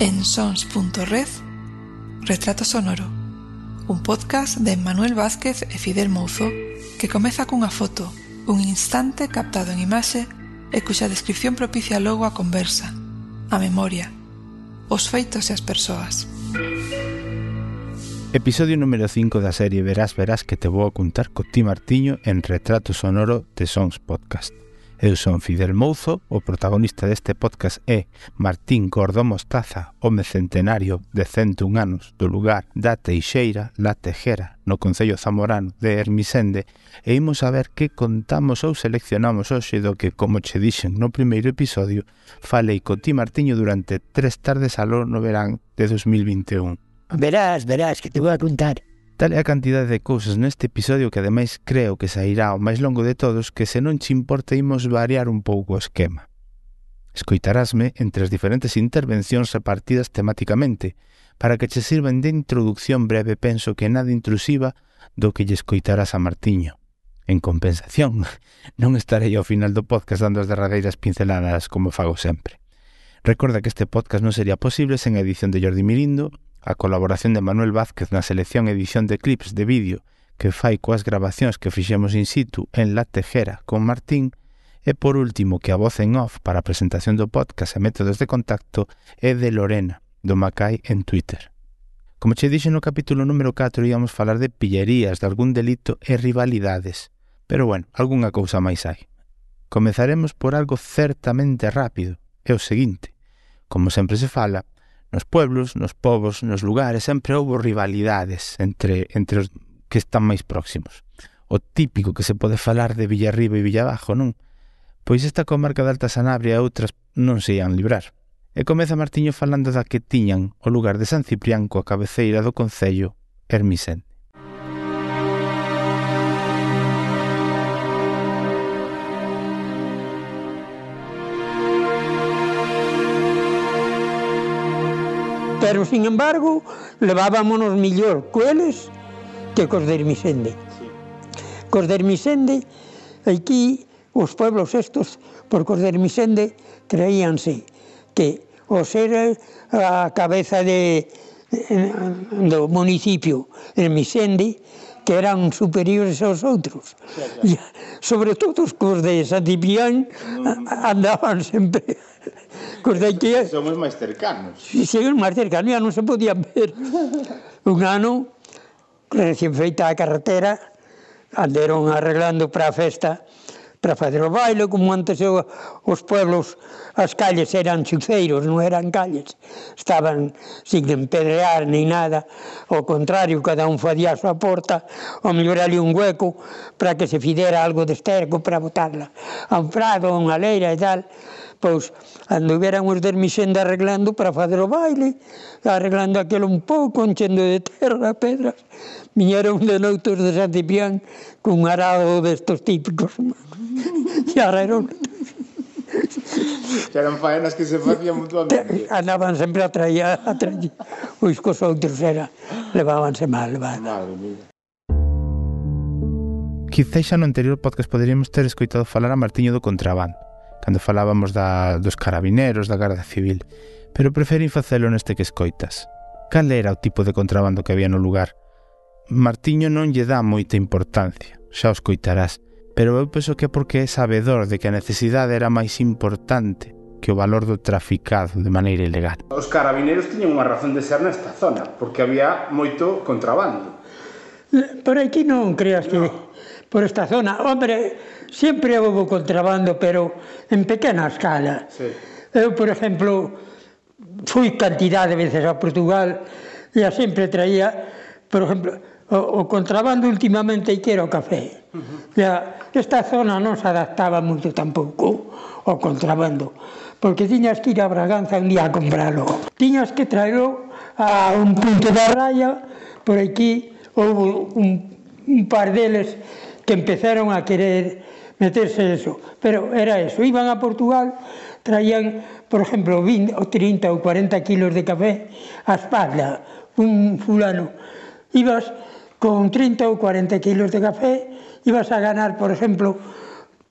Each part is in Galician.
en sons.red Retrato Sonoro un podcast de Manuel Vázquez e Fidel Mouzo que comeza cunha foto, un instante captado en imaxe e cuxa descripción propicia logo a conversa, a memoria, os feitos e as persoas. Episodio número 5 da serie Verás, verás que te vou a contar co Ti Martiño en Retrato Sonoro de Sons Podcast. Eu son Fidel Mouzo, o protagonista deste podcast é Martín Gordo Mostaza, home centenario de 101 anos do lugar da Teixeira, La Tejera, no Concello Zamorano de Hermisende, e imos a ver que contamos ou seleccionamos hoxe do que, como che dixen no primeiro episodio, falei co ti Martiño durante tres tardes aló no verán de 2021. Verás, verás, que te vou a contar. Tal é a cantidade de cousas neste episodio que ademais creo que sairá o máis longo de todos que se non che importa imos variar un pouco o esquema. Escoitarásme entre as diferentes intervencións repartidas temáticamente para que che sirvan de introducción breve penso que nada intrusiva do que lle escoitarás a Martiño. En compensación, non estarei ao final do podcast dando as derradeiras pinceladas como fago sempre. Recorda que este podcast non sería posible sen a edición de Jordi Mirindo, A colaboración de Manuel Vázquez na selección e edición de clips de vídeo que fai coas grabacións que fixemos in situ en La Tejera con Martín e por último que a voz en off para a presentación do podcast e métodos de contacto é de Lorena, do Macai en Twitter. Como che dixen no capítulo número 4 íamos falar de pillerías, de algún delito e rivalidades. Pero bueno, algunha cousa máis hai. Comezaremos por algo certamente rápido, é o seguinte. Como sempre se fala, nos pueblos, nos povos, nos lugares, sempre houve rivalidades entre, entre os que están máis próximos. O típico que se pode falar de Villarriba e Villabajo, non? Pois esta comarca de Alta Sanabria e outras non se ian librar. E comeza Martiño falando da que tiñan o lugar de San Ciprián coa cabeceira do Concello Hermisén. pero, sin embargo, levábamos mellor coeles que cos de Hermisende. Sí. Cos de Hermisende, aquí, os pueblos estos, por cos de Hermisende, creíanse que o ser a cabeza de, do municipio Hermisende, que eran superiores aos outros. Claro, claro. Sobre todo os cos de Santipián andaban sempre Cordei que... Somos máis cercanos. Si, sí, somos máis cercanos, non se podían ver. Un ano, recién feita a carretera, anderon arreglando para a festa, para fazer o baile, como antes eu, os pueblos, as calles eran chuceiros, non eran calles, estaban sin empedrear ni nada, ao contrario, cada un fadía a súa porta, ou mellor ali un hueco para que se fidera algo de esterco para botarla a un prado, a unha leira e tal, pois anduveran os dermixenda arreglando para facer o baile, arreglando aquilo un pouco, enchendo de terra, pedras. Viñeron de noutos de San Cipián cun arado destos típicos. e arreron. que eran faenas que se facían mutuamente. Andaban sempre a traía, a traía. Os cos outros era, levábanse mal, va. Madre mía. Quizéis no anterior podcast poderíamos ter escoitado falar a Martiño do contrabando, cando falábamos da, dos carabineros, da Garda Civil, pero preferín facelo neste que escoitas. Cal era o tipo de contrabando que había no lugar? Martiño non lle dá moita importancia, xa os coitarás, pero eu penso que é porque é sabedor de que a necesidade era máis importante que o valor do traficado de maneira ilegal. Os carabineros tiñan unha razón de ser nesta zona, porque había moito contrabando. Por aquí non creas que... No. Por esta zona. Hombre, Sempre houve contrabando, pero en pequena escala. Sí. Eu, por exemplo, fui cantidad de veces a Portugal e a sempre traía, por exemplo, o, o contrabando últimamente que era o café. Uh -huh. Esta zona non se adaptaba moito tampouco ao contrabando, porque tiñas que ir a Braganza un día a comprarlo. Tiñas que traerlo a un punto da raya, por aquí houve un, un par deles que empezaron a querer meterse eso. Pero era eso, iban a Portugal, traían, por exemplo, 20 ou 30 ou 40 kilos de café a espalda, un fulano. Ibas con 30 ou 40 kilos de café, ibas a ganar, por exemplo,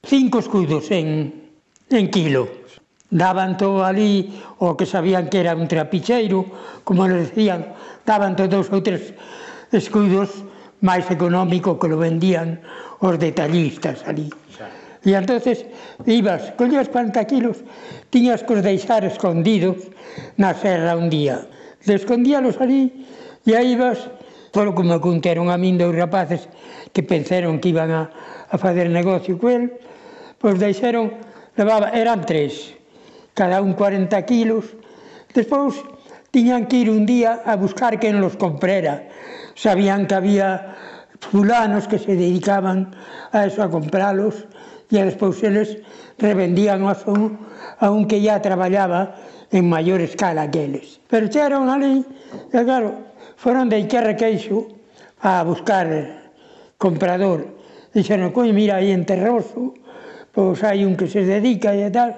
5 escudos en, en kilo. Daban todo ali o que sabían que era un trapicheiro, como les decían, daban todos ou tres escudos máis económico que lo vendían os detallistas ali. E entonces ibas, collías 40 kilos, tiñas que os deixar escondidos na serra un día. Descondíalos ali e aí ibas, polo que me contaron a min dos rapaces que pensaron que iban a, a fazer negocio co el, pois deixaron, levaba, eran tres, cada un 40 kilos, despois tiñan que ir un día a buscar quen los comprera. Sabían que había fulanos que se dedicaban a eso, a compralos, e a despois eles revendían a son a un que ya traballaba en maior escala que eles. Pero chegaron ali, e claro, foron de Iquerra Queixo a buscar comprador. Dixeron, coi, mira, aí en Terroso, pois hai un que se dedica e tal.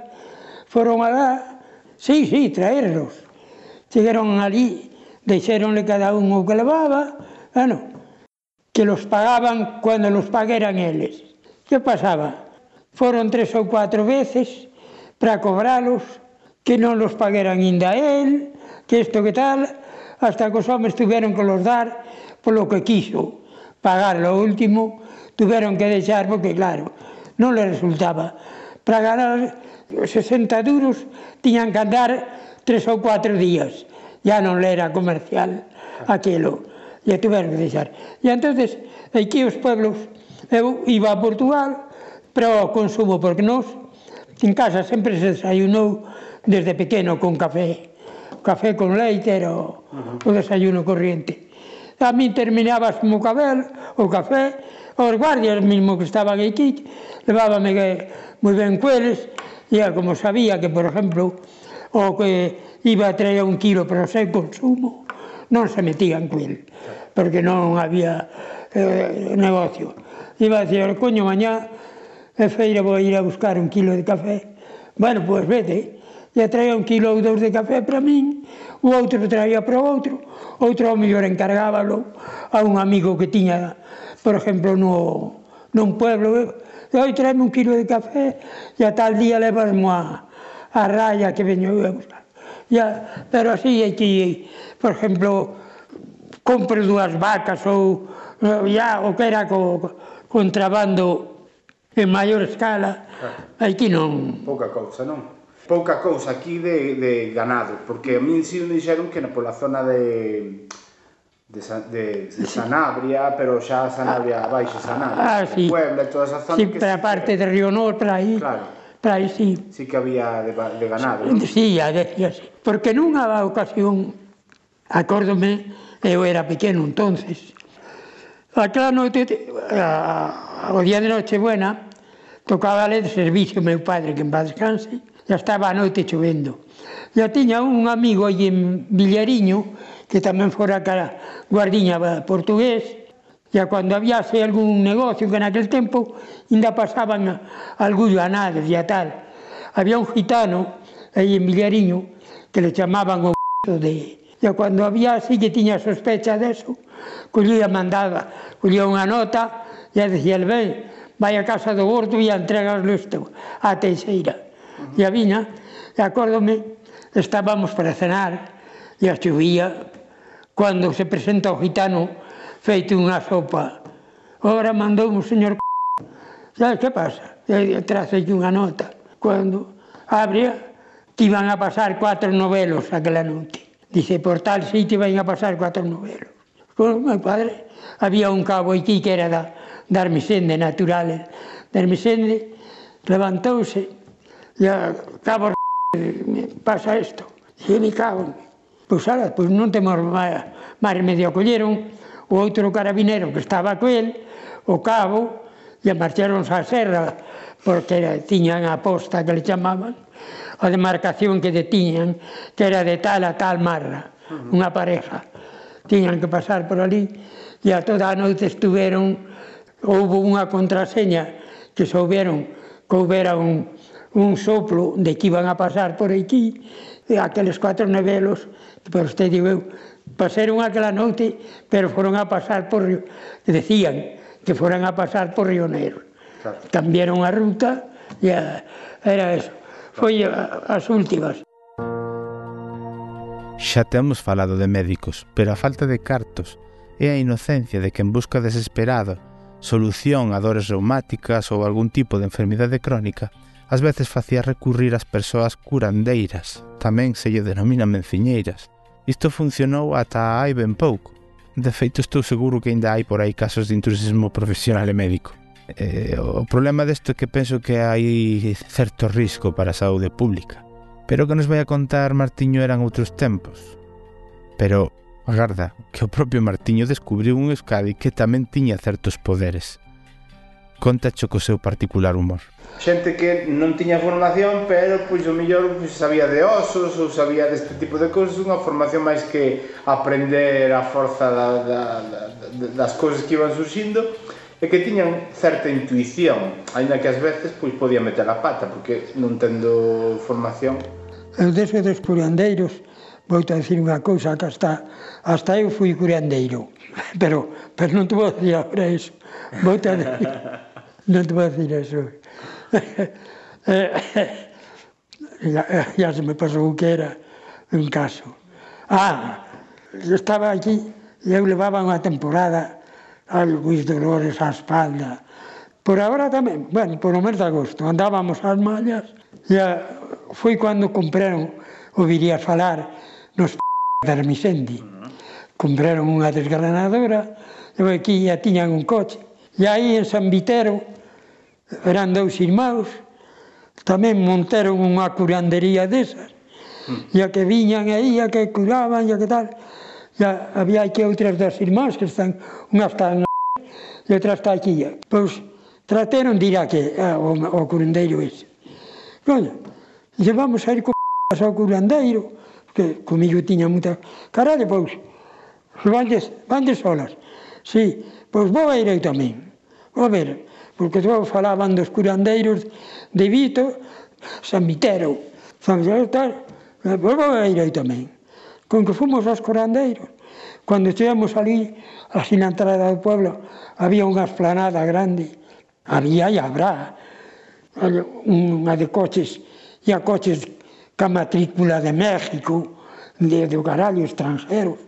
Foron alá, sí, sí, traerlos. Chegaron ali, deixeronle cada un o que levaba, bueno, que los pagaban cuando los pagueran eles. Que pasaba? Foron tres ou cuatro veces para cobralos, que non los pagueran inda él, que isto que tal, hasta que os homens tuveron que los dar polo que quiso pagar lo último, tuveron que deixar porque claro, non le resultaba. Para ganar 60 duros tiñan que andar tres ou cuatro días, ya non le era comercial aquilo e tuveron que deixar. E entonces aquí os pueblos, eu iba a Portugal para o consumo, porque nós en casa sempre se desayunou desde pequeno con café. Café con leite era o, uh -huh. o desayuno corriente. A mí terminabas mo cabel, o café, os guardias mismo que estaban aquí, levábame que moi ben cueles, e como sabía que, por exemplo, o que iba a traer un kilo para o seu consumo, non se metían coel, porque non había eh, negocio. Iba a decir, coño, mañá é eh, feira vou ir a buscar un kilo de café. Bueno, pois vete, e traía un kilo ou dous de café para min, o outro traía para o outro, outro ao mellor encargábalo a un amigo que tiña, por exemplo, no, nun pueblo, e oi, traeme un kilo de café, e a tal día levasmo a, a raya que veño eu a buscar. Ya, pero así é que por exemplo, compre dúas vacas ou eh, ya o que era co contrabando en maior escala, ah. aquí non. Pouca cousa, non? Pouca cousa aquí de, de ganado, porque a min si me dixeron que na pola zona de de, de, de Sanabria, pero xa Sanabria, ah, Baixa Sanabria, ah, sí. Puebla, toda esa zona. Sí, que para a parte de Río Notra aí, claro. para aí sí. Sí que había de, de ganado. Sí, ¿no? sí, ya decía, sí. Porque nunha ocasión Acórdome, eu era pequeno entonces. Aquela noite, a, o día de Nochebuena, tocaba de servicio meu padre, que en paz descanse, já estaba a noite chovendo. Já tiña un amigo aí en Villariño, que tamén fora cara guardiña portugués, Ya cando habíase algún negocio que aquel tempo ainda pasaban algún ganados e tal. Había un gitano aí en Villariño que le chamaban o de, E cando había así que tiña sospecha deso, collía mandada, collía unha nota e dicía, ben, vai a casa do gordo e entregas isto a Teixeira. Uh -huh. E a viña, e acórdome, estábamos para cenar e a chovía, cando se presenta o gitano feito unha sopa. Ora mandou un señor Sabes que pasa? E traxe unha nota. Cando abria, que iban a pasar cuatro novelos aquela noite. Dice, por tal sitio van a pasar cuatro novelos. Con meu padre había un cabo aquí que era da, da Armisende, naturales. Da Armisende levantouse e a cabo pasa isto. E mi cago. Pois, ala, pois non temos máis, máis medio colleron o outro carabinero que estaba co el, o cabo, e marcharon a serra porque tiñan a posta que le chamaban a demarcación que detiñan, que era de tal a tal marra, unha pareja. Tiñan que pasar por ali e a toda a noite estuveron, houve unha contraseña que souberon que houbera un, un soplo de que iban a pasar por aquí, e aqueles cuatro nevelos, pero usted digo, pasaron aquela noite, pero foron a pasar por Río, decían que foran a pasar por río Negro. Claro. Cambiaron a ruta, e a, era eso foi as últimas. Xa temos falado de médicos, pero a falta de cartos e a inocencia de quen busca desesperado solución a dores reumáticas ou algún tipo de enfermidade crónica, ás veces facía recurrir ás persoas curandeiras, tamén se lle denomina menciñeiras. Isto funcionou ata hai ben pouco. De feito, estou seguro que ainda hai por aí casos de intrusismo profesional e médico. Eh, o problema desto é que penso que hai certo risco para a saúde pública. Pero o que nos vai a contar Martiño eran outros tempos. Pero, agarda, que o propio Martiño descubriu un Euskadi que tamén tiña certos poderes. Contacho co seu particular humor. Xente que non tiña formación, pero pois o mellor pois, sabía de osos ou sabía deste tipo de cousas, unha formación máis que aprender a forza da, da, da, das cousas que iban surxindo, e que tiñan certa intuición, aínda que ás veces pois podía meter a pata, porque non tendo formación. Eu deso dos curandeiros, vou te dicir unha cousa que hasta, hasta eu fui curandeiro, pero, pero non te vou dicir agora iso. Vou te dicir, non te vou dicir iso. Eh, ya, ya se me pasou que era un caso. Ah, eu estaba aquí e eu levaba unha temporada algúns dolores á espalda. Por agora tamén, bueno, por o mes de agosto, andábamos ás mallas, e a, foi cando compraron, ouvirías falar, nos de Armisendi. Compraron unha desgranadora, e aquí ya tiñan un coche. E aí en San Vitero, eran dous irmãos, tamén montaron unha curandería desas, e mm. a que viñan aí, a que curaban, e a que tal, Ya, había aquí outras das irmás que están, unha está na e outra está aquí. Pois trateron de ir aquí, ao, ao curandeiro ese. Coño, lle vamos a ir co ao curandeiro, que comigo tiña moita carallo, pois, vandes, vandes solas. Si, pois vou a ir eu tamén. A ver, porque todos falaban dos curandeiros de Vito, San Mitero, San Mitero, tal, pois vou a ir eu tamén con que fomos aos curandeiros. Cando estivemos ali, así na entrada do pueblo, había unha esplanada grande, había e habrá unha de coches, e a coches ca matrícula de México, de, o carallo extranjero,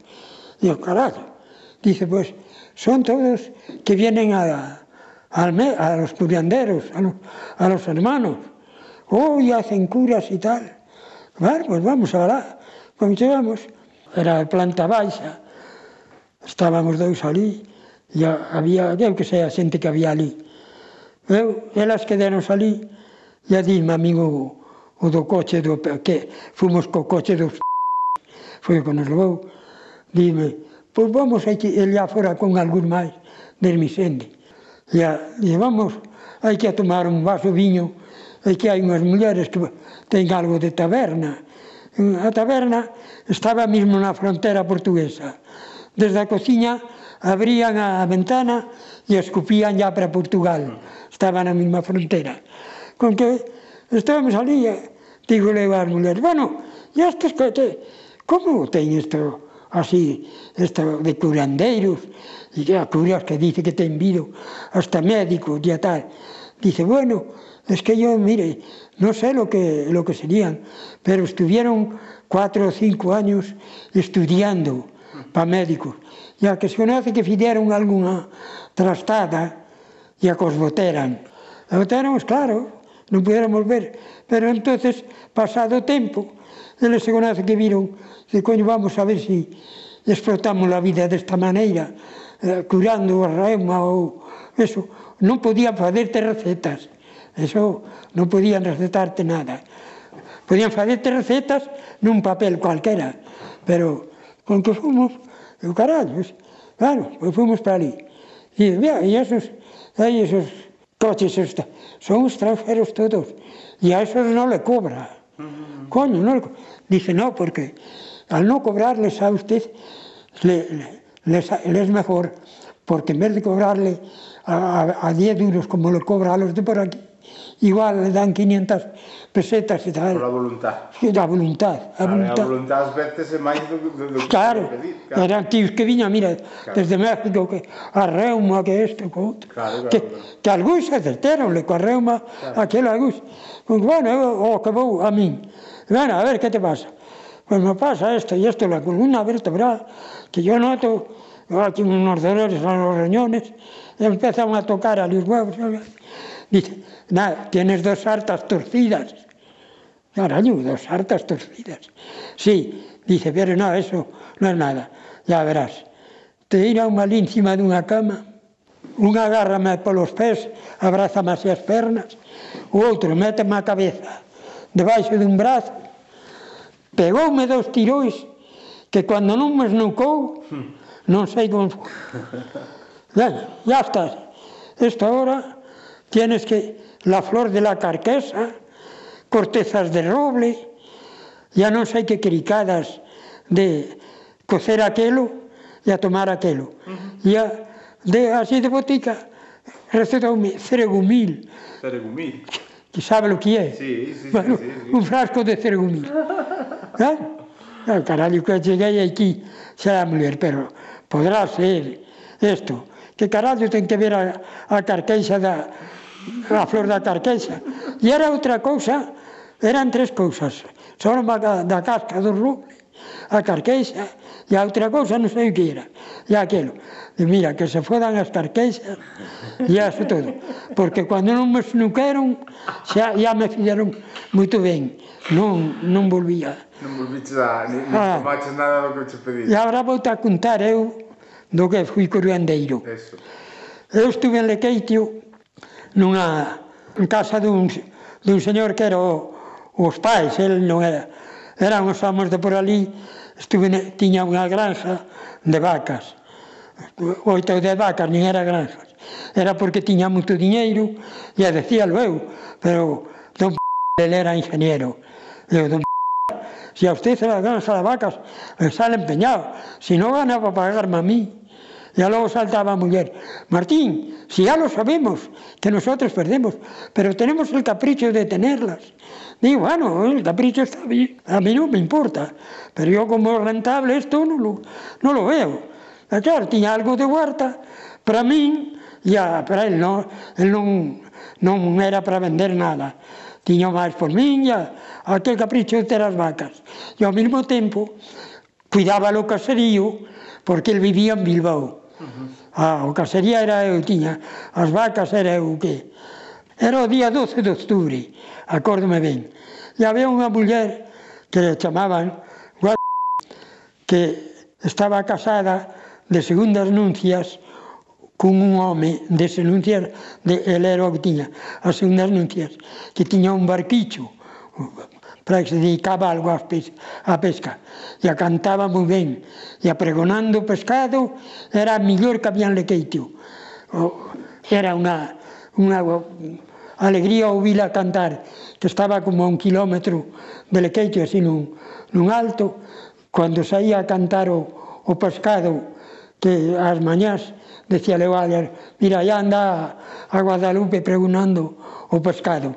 e o carallo. Dice, pois, pues, son todos que vienen a, a, a los curanderos, a los, a los hermanos, Oh, oh, hacen curas y tal. Bueno, pues vamos a hablar Cando chegamos, era a planta baixa, estábamos dous ali, e había, eu que sei, a xente que había ali. Eu, elas quedaron ali, e a dime a min o, o do coche, do, que fomos co coche dos foi o que nos levou, dime, pois vamos aquí, ele já fora con algún máis del Misende. E, a, e vamos, hai que a tomar un vaso viño, e que hai unhas mulleres que ten algo de taberna, A taberna estaba mesmo na frontera portuguesa. Desde a cociña abrían a ventana e escupían ya para Portugal. Estaba na mesma frontera. Con que estábamos ali, digo leo as mulleres, bueno, e estes te. como ten isto así, isto de curandeiros, e a curas que dice que ten vido, hasta médicos e tal. Dice, bueno, Es que yo, mire, no sé lo que, lo que serían, pero estuvieron cuatro o cinco años estudiando para médicos. E a que se conoce que fideron alguna trastada e a que os boteran. A boteramos, claro, non pudéramos ver. Pero entonces, pasado o tempo, eles se conoce que viron, que coño, vamos a ver se si explotamos a vida desta maneira, eh, curando o reuma ou eso. Non podían facer recetas. Eso non podían recetarte nada. Podían facerte recetas nun papel cualquera, pero con que fomos, eu carallos, claro, pois fomos para ali. E, mira, e esos, aí esos coches, esos, son extranjeros todos, e a esos non le cobra. Coño, non le cobra. Dice, no, porque al no cobrarles a usted, le, le, les, les mejor, porque en vez de cobrarle a, a, a 10 euros como lo cobra a los de por aquí, igual le dan 500 pesetas e tal. Por a voluntad. E da voluntad. A, claro, voluntad, a voluntad vertese máis do, do, do claro, que pedir. Claro, eran tíos que viñan, mira, claro. desde México, que a reuma, que isto, que outro. Claro, claro, que, claro. que algúns acerteronle coa reuma, claro. aquel algúns. Pues, bueno, eu, o que vou a min. Bueno, a ver, que te pasa? Pois pues me pasa esto e esto, la columna vertebral, que yo noto aquí unos dolores a los riñones, empezan a tocar a los huevos, dice, Nada, tienes dos hartas torcidas. Araño, dos hartas torcidas. Sí, dice, pero no, eso no es nada, ya verás. Te irá un mal encima de dunha cama, un agárrame polos pés, abrázame así as pernas, o outro méteme a cabeza debaixo dun brazo, pegoume dos tirois que cando non me esnucou, non sei como... Ya, ya estás. Esta hora tienes que la flor de la carquesa, cortezas de roble, ya non sei que cricadas de cocer aquelo e a tomar aquelo. Uh -huh. Ya de así de botica recetoume ceregumil. Ceregumil. Que sabe lo que é? Sí, sí, bueno, sí, sí, sí. Un frasco de ceregumil. ¿Eh? Al caralho, que cheguei aquí xa a muller, pero podrá ser isto. Que carallo ten que ver a, a carqueixa da, a flor da carqueixa. E era outra cousa, eran tres cousas. Só da, da casca do ruble, a carqueixa, e a outra cousa non sei o que era. E aquilo. E mira, que se fodan as carqueixas, e eso todo. Porque cando non me snuqueron, xa, ya me fixeron moito ben. Non, non volvía. Non volviches a... Ni, ni ah, tomaches nada do que te pedí. E agora vou a contar eu do que fui curuandeiro. Eso. Eu estuve en Lequeitio nunha casa dun, dun señor que era o, os pais, el non era. Eran os amos de por ali, estuve, tiña unha granja de vacas, oito de vacas, nin era granjas. Era porque tiña moito diñeiro, e decíalo eu, pero don ele era ingeniero. Eu, don se a usted se la granja de vacas, vacas, sale empeñado, si no gana para pagarme a mí. E logo saltaba a muller, Martín, si ya lo sabemos, que nosotros perdemos, pero tenemos el capricho de tenerlas. Digo, bueno, el capricho está bien, a mí no me importa, pero yo como rentable esto no lo, no lo veo. E claro, tiña algo de huerta, para min, ya para él no, él non, non era para vender nada. Tiña máis por min, ya, aquel capricho de ter as vacas. E ao mesmo tempo, cuidaba o caserío, porque él vivía en Bilbao. Ah, o casería era eu tiña, as vacas era eu que. Era o día 12 de octubre, acórdome ben. E había unha muller que le chamaban que estaba casada de segundas nuncias cun un home de nuncias de el era o que tiña, as segundas nuncias, que tiña un barquicho, para que se dedicaba algo a, a pesca. E a cantaba moi ben. E a pregonando o pescado era a millor que habían lequeitio. Era unha, unha alegría ouvila cantar, que estaba como a un kilómetro de lequeitio, así nun, nun alto, cando saía a cantar o, o pescado que as mañás decía Leo Aller, mira, ya anda a Guadalupe pregonando o pescado.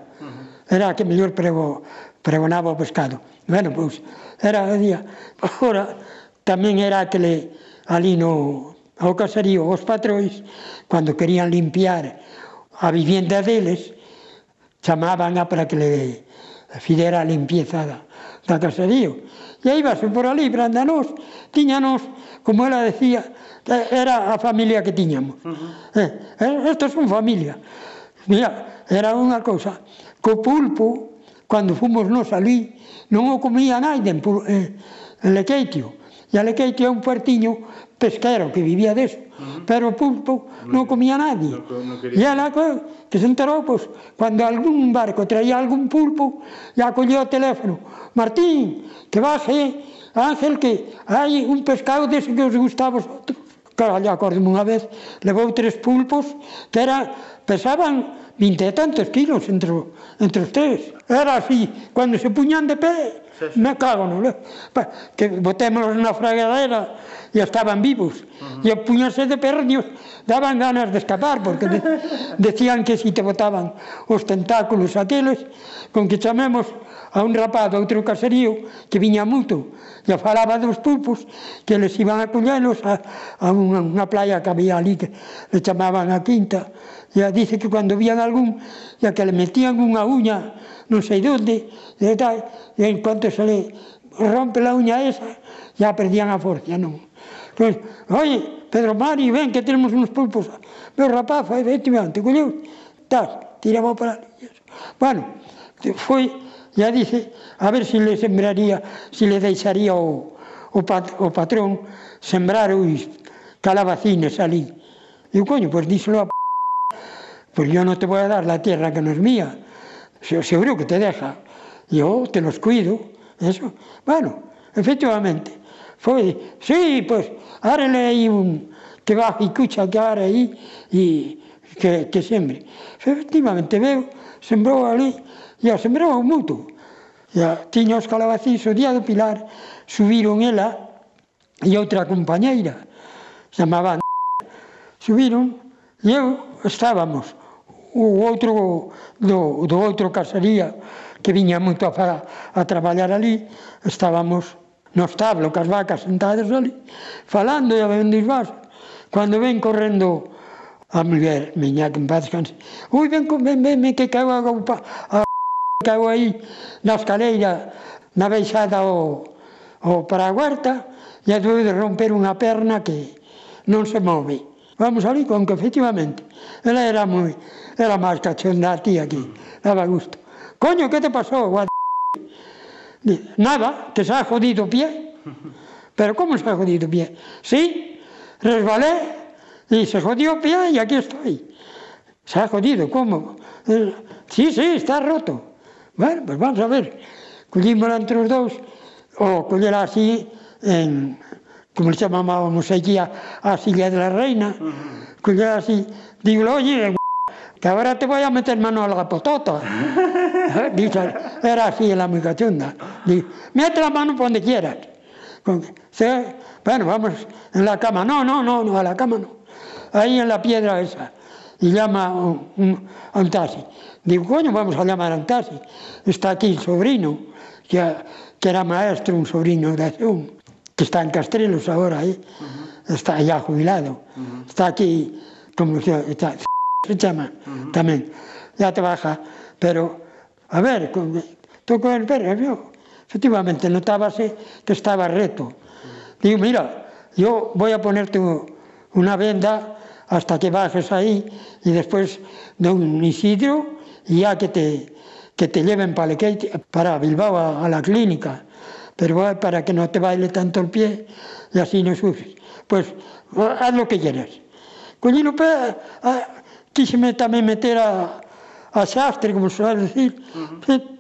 Era a que mellor pregou pregonaba o pescado. Bueno, pois, era, día, ora, tamén era aquele ali no, ao caserío, os patrois, cando querían limpiar a vivienda deles, chamaban a para que le fidera a limpieza da, da caserío. E aí vas por ali, brandanos, tiñanos, como ela decía, era a familia que tiñamos. Uh eh, -huh. eh, estos son familia. Mira, era unha cousa. Co pulpo, cando fomos nós ali, non o comía naiden por, eh, en Lequeitio. E a Lequeitio é un puertiño pesquero que vivía deso, uh -huh. pero pulpo non comía nadie. No, no e ela ah, que se enterou, pois, cando algún barco traía algún pulpo, e acolleu o teléfono, Martín, que baje, Ángel, que hai un pescado dese que os gustaba vosotros. Claro, lle unha vez, levou tres pulpos que era, pesaban vinte e tantos kilos entre, entre os tres. Era así, cando se puñan de pé, sí, sí. me cago no le... Que botémolos na fragadera e estaban vivos. Uh -huh. E puñanse de pernios, daban ganas de escapar, porque de, decían que si te botaban os tentáculos aqueles, con que chamemos a un rapaz do outro caserío que viña moito e falaba dos pulpos que les iban a collelos a, a unha, unha playa que había ali que le chamaban a quinta e a dice que cando vían algún e que le metían unha uña non sei donde e tal e en cuanto se le rompe la uña esa ya perdían a forza non Pois, oi, Pedro Mari, ven que tenemos uns pulpos. Meu rapaz, efectivamente, colleu, tal, tiramos para ali. Bueno, foi Ya dice, a ver se si le sembraría, se si le deixaría o, o, pat, o patrón sembrar os calabacines ali. E o coño, pois pues, díselo a p... Pois pues, yo non te voy a dar la tierra que no es mía. Seguro que te deja. Yo te los cuido. Eso. Bueno, efectivamente. Foi, sí, pois, pues, árele aí un, que va e cucha que ahora aí e que, que sembre. Efectivamente, veo, sembrou ali e o sembraban moito. E a, tiña os calabacís o día do Pilar, subiron ela e outra compañeira, chamaban subiron e eu estábamos o outro do, do outro casaría que viña moito a, a traballar ali, estábamos no establo, cas vacas sentadas ali, falando e a os vasos. Cando ven correndo a muller, miña, que en paz descanse, ui, ven, ven, ven, ven que caeu a, a Caeu aí na escaleira na beixada o, o para a Paraguarta e a de romper unha perna que non se move. Vamos ali, con que efectivamente ela era moi, era máis cachonda a ti aquí, daba gusto. Coño, que te pasou, guad... Nada, que se ha jodido o pie. Pero como se ha jodido o pie? Sí, resbalé y se jodió el pie y aquí estoy. Se ha jodido, ¿cómo? Sí, sí, está roto. Bueno, pues vamos a ver. Collímola entre os dous, ou collera así, en, como le chamábamos allí a, a Silla de la Reina, uh collera así, digo, oye, que ahora te voy a meter mano a la potota. Eh, dice, era así la mucachunda. Dice, mete la mano por donde quieras. bueno, vamos, en la cama. No, no, no, no, a la cama no. Ahí en la piedra esa y llama a un taxi. Digo, coño, vamos a llamar a un taxi. Está aquí el sobrino, que, que era maestro, un sobrino de Azul, que está en Castrelos ahora, ¿eh? uh -huh. está ya jubilado. Uh -huh. Está aquí, como se, está, se llama uh -huh. también, ya trabaja. Pero, a ver, con, toco el perro, yo. Efectivamente, notábase que estaba reto. Digo, mira, yo voy a ponerte una venda hasta que bajes ahí y después de un Isidro y ya que te, que te lleven para, el, para Bilbao a, a, la clínica, pero para que no te baile tanto el pie y así no sufres. Pues haz lo que quieras. Collino ah, quise también meter a, a Sastre, como se va a decir,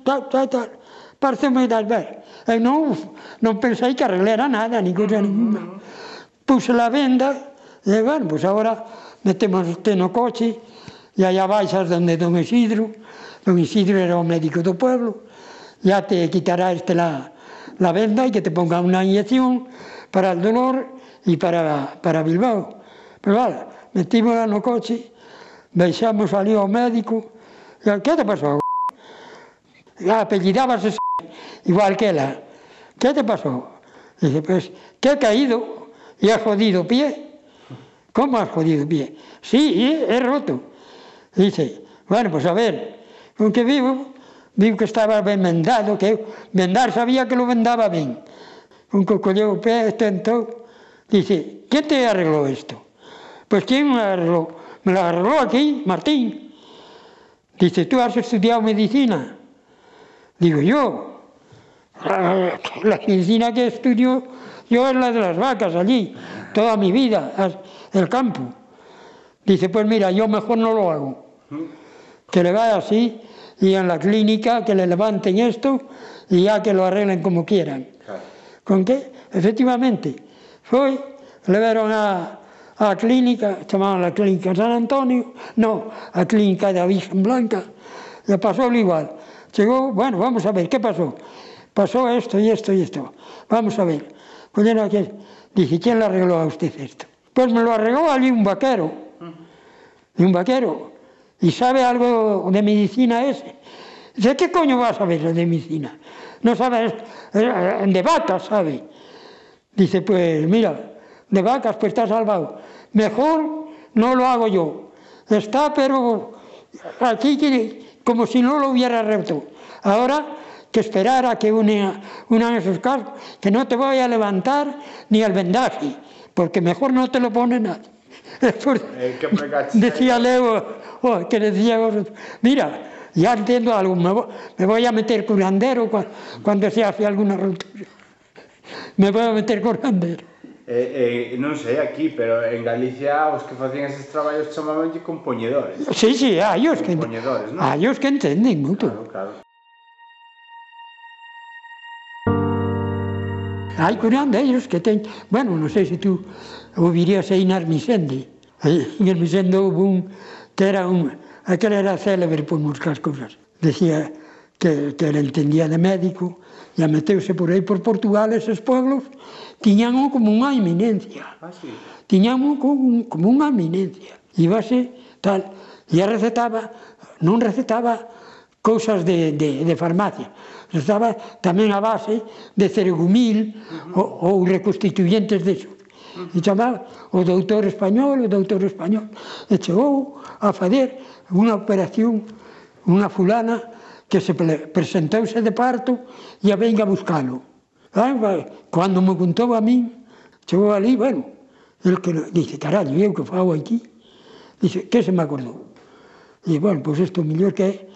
tal, tal, tal. me dar ver. Eu eh, non, non pensei que arreglara nada, ni cosa ninguna. Puse la venda, E, bueno, pues agora metemos este no coche e allá baixas donde don Isidro, don Isidro era o médico do pueblo, ya te quitará este la, la venda e que te ponga unha inyección para el dolor e para, para Bilbao. Pero vale, metimos no coche, deixamos ali ao médico, e que te pasou? La apellidábase igual que ela. Que te pasou? Dice, pues, que he caído e he jodido pie. ¿Cómo has podido pie? Sí, he, roto. Dice, bueno, pues a ver, con que vivo, vivo que estaba ben vendado, que vendar sabía que lo vendaba bien. Un cocolleu o pie, tentó. dice, ¿quién te arregló isto? Pues, que me arregló? Me lo arregló aquí, Martín. Dice, tú has estudiado medicina. Digo, yo, la, la medicina que estudio yo es la de las vacas allí, toda mi vida del campo. Dice, pues mira, yo mejor no lo hago. Que le vaya así y en la clínica que le levanten esto y ya que lo arreglen como quieran. ¿Con qué? Efectivamente, fue, le dieron a, a clínica, llamaban la clínica San Antonio, no, a clínica de la Virgen Blanca, le pasó lo igual. Llegó, bueno, vamos a ver, ¿qué pasó? Pasó esto y esto y esto. Vamos a ver. Pues dije, ¿quién le arregló a usted esto? Pois me lo arregou ali un vaquero. E un vaquero. E sabe algo de medicina ese. Dice, que coño vas a ver de medicina? No sabes, eh, de vacas, sabe. Dice, pues mira, de vacas, pues está salvado. Mejor no lo hago yo. Está, pero aquí como si no lo hubiera reto. Ahora que esperar a que una, una de sus casas, que no te voy a levantar ni al vendaje porque mejor no te lo pone nadie. Eh, decía Leo, oh, que decía, oh, mira, ya entiendo algo, me voy a meter curandero cuando, cuando se hace alguna ruptura. Me voy a meter curandero. Eh, eh, non sei aquí, pero en Galicia os que facían eses traballos chamaban de compoñedores. Sí, sí, hai os que, compoñedores, non? hai os que entenden moito. Claro, claro. Hai curión de que ten... Bueno, non sei se tú o virías aí na Armisende. En Armisende houve un que era un... Aquel era célebre por muchas cousas. Decía que, que era entendía de médico, e a meteuse por aí por Portugal, eses pueblos, tiñan como unha eminencia. Ah, sí. Tiñan como, como unha eminencia. Ibase tal, e recetaba, non recetaba cousas de, de, de farmacia, estaba tamén a base de Ceregumil uh -huh. ou, ou reconstituyentes desos. Uh -huh. E chamaba o doutor español, o doutor español. E chegou a fazer unha operación, unha fulana, que se presentouse de parto e a venga a buscalo. Ah, cando me contou a min, chegou ali, bueno, el que dice, carallo, eu que fago aquí? Dice, que se me acordou? E, bueno, pois pues isto mellor que,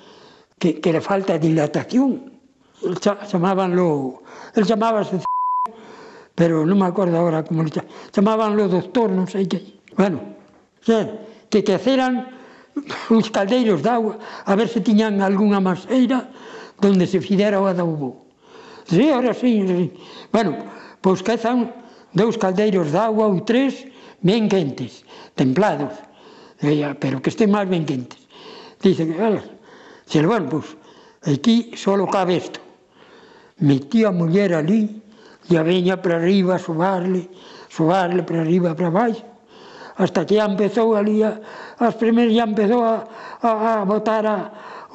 que, que le falta dilatación chamabanlo, el chamábase pero non me acordo agora como le chamabanlo doctor, non sei que. Bueno, ser, que queceran os caldeiros de agua a ver se tiñan algunha maseira donde se fidera o adobo. Sí, ahora sí, sí. Bueno, pois quezan dous caldeiros de agua ou tres ben quentes, templados, eh, pero que estén máis ben quentes. Dicen, se, bueno, pois, aquí só cabe isto metía a muller ali e a veña para arriba, sobarle, sobarle para arriba, para baixo, hasta que ya empezou ali, a, as primeiras ya empezou a, a, a botar a,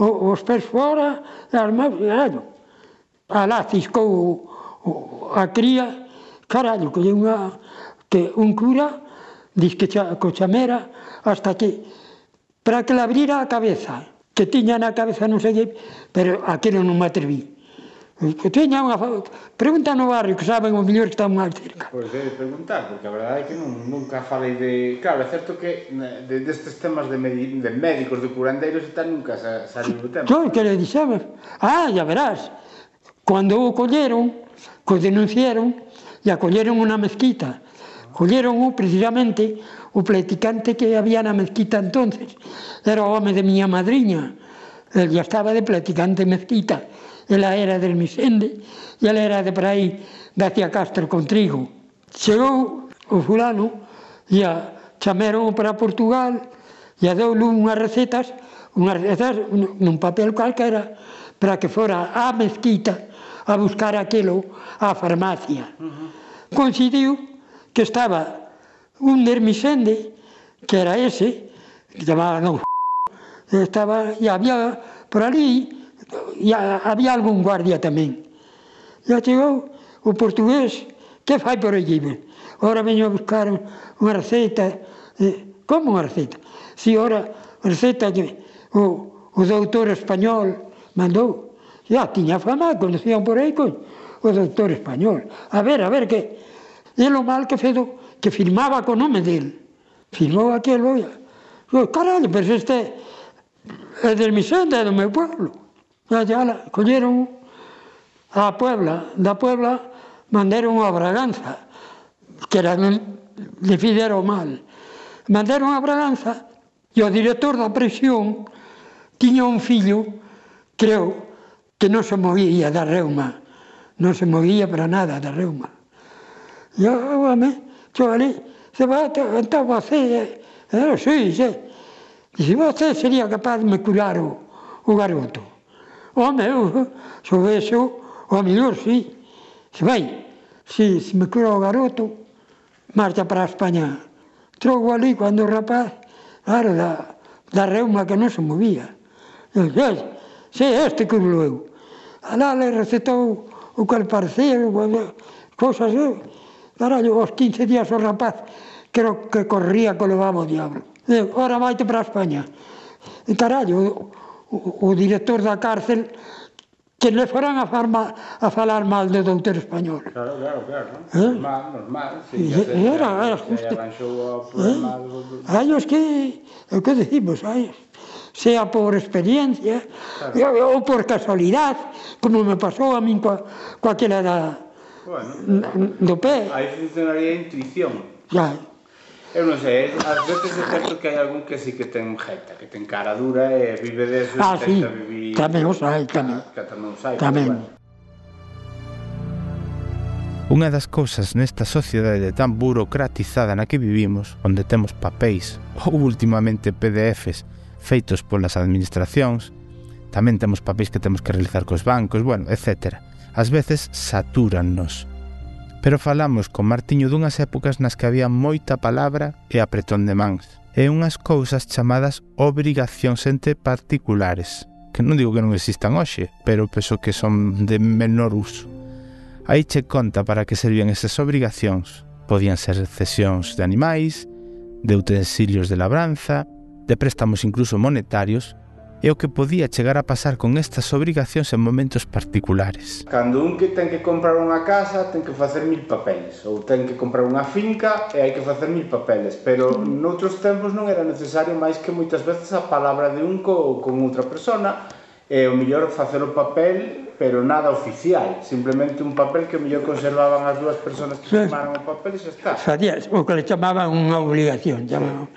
o, os pés fora, e as mãos, carallo, alá ciscou o, o, a cría, carallo, que unha, que un cura, diz que xa, cochamera, hasta que, para que le abrira a cabeza, que tiña na cabeza non sei pero aquilo non me atreví. Que teña unha. Pregunta no barrio, que saben o mellor que están máis cerca. Pois debe preguntar, porque a verdade é que non, nunca falei de... Claro, é certo que de, destes temas de, medi... de médicos, de curandeiros e tal, nunca sa, saliu o tema. Claro, que le dixemos. Ah, ya verás. Cando o colleron, co denunciaron, e acolleron unha mezquita. Colleron o, precisamente o platicante que había na mezquita entonces. Era o home de miña madriña. Ele estaba de platicante mezquita ela era del Misende, e ela era de por aí da Castro con trigo. Chegou o fulano e a chamaron para Portugal e a deu unhas recetas, unhas recetas nun papel calquera para que fora á mezquita a buscar aquilo á farmacia. Uh -huh. Coincidiu que estaba un dermisende, que era ese, que chamaba non estaba, e había por ali e a, había algún guardia tamén. E chegou o portugués, que fai por Egipto? Ora veño a buscar unha receita, eh, como unha receita? Si ora receita que o, o doutor español mandou, Ya tiña fama, conocían por aí con o doutor español. A ver, a ver, que é lo mal que fedo, que filmaba con nome del. Filmou aquel, e, caralho, pero este é del mi é do meu pueblo. Allá colleron a Puebla, da Puebla mandaron a Braganza, que era de Fidero mal. Mandaron a Braganza e o director da presión tiña un fillo, creo, que non se movía da reuma, non se movía para nada da reuma. E o oh, home, xo ali, se va, a você, eh, eh, sí, sí. Dice, você sería capaz de me curar o, o garoto home, eu soubexo o mellor, sí. Se vai, si, se me cura o garoto, marcha para a España. Trogo ali cando o rapaz, claro, da, da reuma que non se movía. Eu, se este que eu. Alá le recetou o cal parceiro, cosas, eu. Carallo, aos 15 días o rapaz creo que corría que levaba o diablo. Eh, eu, ora vaite para España. E carallo, o, o director da cárcel que le farán a, farma, a falar mal de doutor español. Claro, claro, claro. ¿no? ¿Eh? Normal, normal. Sí, ya se, era, era justo. Eh? Hai os que, o que decimos, hai, sea por experiencia claro. ou por casualidade, como me pasou a min coa, coa aquela da, bueno, do pé. Aí funcionaría a intuición. Claro. Eu non sei, ás veces é certo que hai algún que sí que ten jeta, que ten cara dura e vive de eso ah, sí. vivir... Tamén os hai, tamén. Que tamén os hai. Tamén. Bueno. Unha das cousas nesta sociedade tan burocratizada na que vivimos, onde temos papéis ou últimamente PDFs feitos polas administracións, tamén temos papéis que temos que realizar cos bancos, bueno, etc. Ás veces satúrannos. Pero falamos con Martiño dunhas épocas nas que había moita palabra e apretón de mans, e unhas cousas chamadas obrigacións entre particulares, que non digo que non existan hoxe, pero penso que son de menor uso. Aí che conta para que servían esas obrigacións. Podían ser cesións de animais, de utensilios de labranza, de préstamos incluso monetarios, e o que podía chegar a pasar con estas obrigacións en momentos particulares. Cando un que ten que comprar unha casa, ten que facer mil papeles, ou ten que comprar unha finca e hai que facer mil papeles, pero noutros tempos non era necesario máis que moitas veces a palabra de un co, con outra persona, e o mellor facer o papel, pero nada oficial, simplemente un papel que o mellor conservaban as dúas persoas que firmaron o papel e xa está. Facía, o que le chamaban unha obligación, chamaban.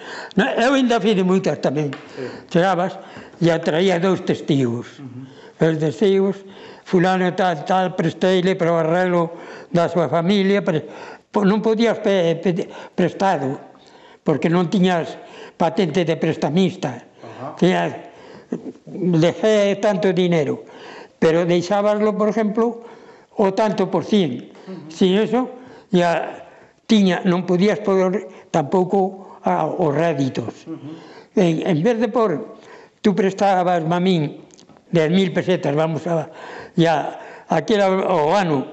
Eu ainda fiz moitas tamén. Sí. Chegabas, e atraía dous testigos. Uh -huh. Os testigos, fulano tal, tal, presteile para o arrelo da súa familia, pre... non podías pe, pe, prestado, porque non tiñas patente de prestamista. Uh -huh. Tiñas, dejé tanto dinero, pero deixábaslo, por exemplo, o tanto por cien. Uh -huh. Sin eso, ya tiña, non podías poder tampouco a, ah, os réditos. Uh -huh. en, en vez de por tú prestabas a min 10.000 pesetas, vamos a, ya, aquel o ano,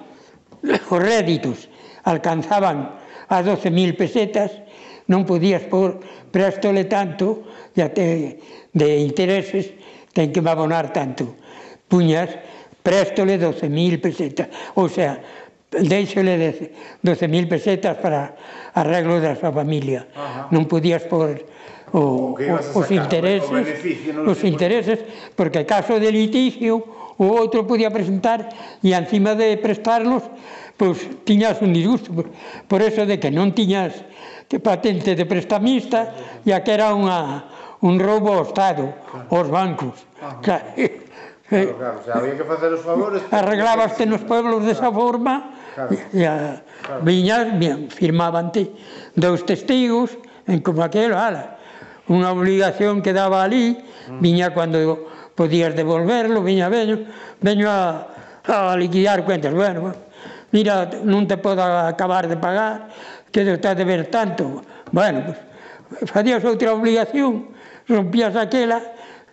os réditos alcanzaban a 12.000 pesetas, non podías por préstole tanto ya te, de intereses ten que me abonar tanto. Puñas, préstole 12.000 pesetas, o sea, deixole 12.000 pesetas para arreglo da súa familia. Ajá. Non podías por o, o, os intereses, os intereses, porque caso de litigio, o outro podía presentar e encima de prestarlos, pois tiñas un disgusto por, por eso de que non tiñas que patente de prestamista, ya que era unha un roubo ao Estado, aos bancos. Claro, eh, claro, o sea, había que facer os favores. Arreglabaste nos pueblos desa forma, claro, e a, claro. viñas, firmabante dous testigos, en como aquelo, ala, unha obligación que daba ali, viña cando podías devolverlo, viña veño, veño a, a liquidar cuentas, bueno, mira, non te podo acabar de pagar, que te estás de ver tanto, bueno, pues, facías outra obligación, rompías aquela,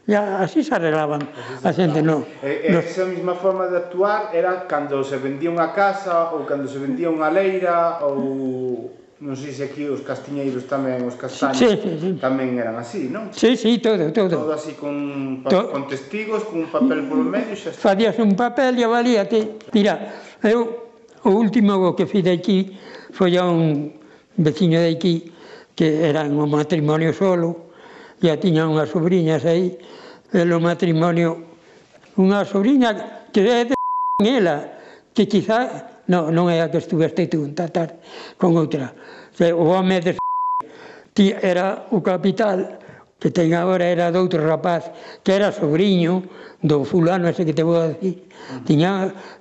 Ya, así se arreglaban a xente, non. E, no. esa mesma forma de actuar era cando se vendía unha casa ou cando se vendía unha leira ou non sei se aquí os castiñeiros tamén, os castaños, sí, sí, sí. tamén eran así, non? Sí, sí, todo, todo. Todo así con, to... con testigos, con un papel polo medio, xa está. Fadías un papel e valíate. Mira, eu o último que fiz aquí foi a un veciño de aquí que era un matrimonio solo e tiña unhas sobrinhas aí e o matrimonio unha sobrinha que é de ela que quizá non, non é a que estuveste tú ta tarde con outra o home de ti era o capital que ten agora era de outro rapaz que era sobrinho do fulano ese que te vou a dicir uh -huh. tiña,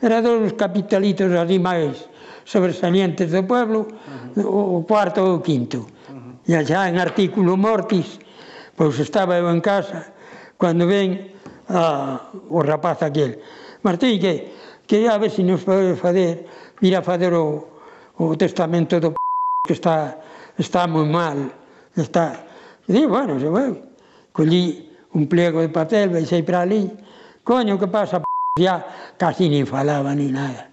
era dos capitalitos ali máis sobresalientes do pueblo uh -huh. o cuarto ou o quinto uh -huh. e xa en artículo mortis pois estaba eu en casa cando ven a, o rapaz aquel Martín que que a ver se nos pode fazer vir a fazer o, o testamento do p... que está está moi mal está e di, bueno, se vai collí un pliego de papel veixei para ali coño, que pasa p... ya casi ni falaba ni nada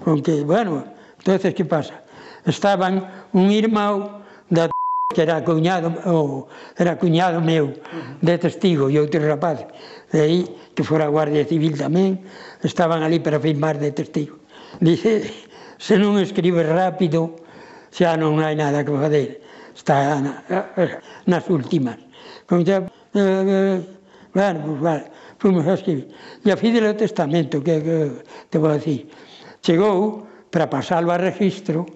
con que, bueno, entonces que pasa? Estaban un irmão da que era cuñado, ou, era cuñado meu de testigo e outro rapaz de aí, que fora a Guardia Civil tamén, estaban ali para firmar de testigo. Dice, se non escribes rápido, xa non hai nada que fazer. Está na, nas últimas. Como xa, eh, eh, bueno, pues vale, fomos a escribir. E a fidel do testamento, que, que te vou dicir. Chegou, para pasalo a registro,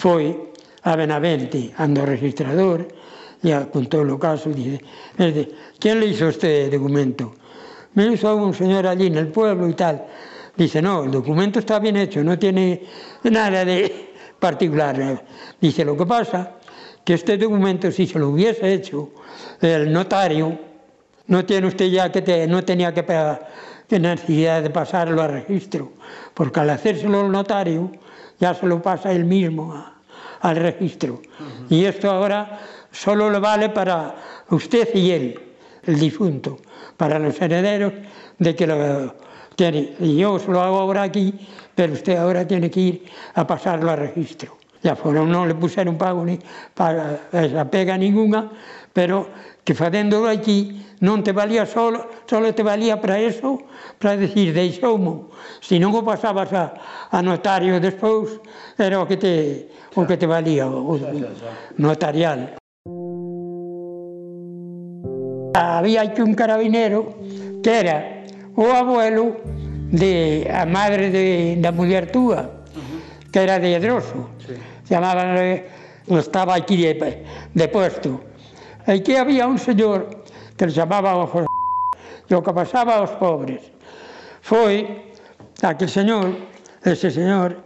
foi a Benavente, ando registrador, e contou o caso, dice, dice, quen le hizo este documento? me lo hizo un señor allí en el pueblo y tal. Dice, no, el documento está bien hecho, no tiene nada de particular. Dice, lo que pasa, que este documento, si se lo hubiese hecho el notario, no tiene usted ya que te, no tenía que pagar, necesidad de pasarlo a registro, porque al hacérselo al notario, ya se lo pasa él mismo a, al registro. Uh -huh. Y esto ahora solo le vale para usted y él el difunto, para los herederos de que lo tiene. Y yo lo hago ahora aquí, pero usted ahora tiene que ir a pasarlo a registro. Ya fueron, non le pusieron pago ni para esa pega ninguna, pero que facéndolo aquí non te valía solo, solo te valía para eso, para decir deixoumo. Se non o pasabas a, a notario despois, era o que te, o que te valía o, o notarial había aquí un carabinero que era o abuelo de a madre de, da muller túa, que era de Edroso. Sí. Chamaban, eh, estaba aquí de, de puesto. Aquí que había un señor que le chamaba o José, e o que pasaba aos pobres. Foi aquel señor, ese señor,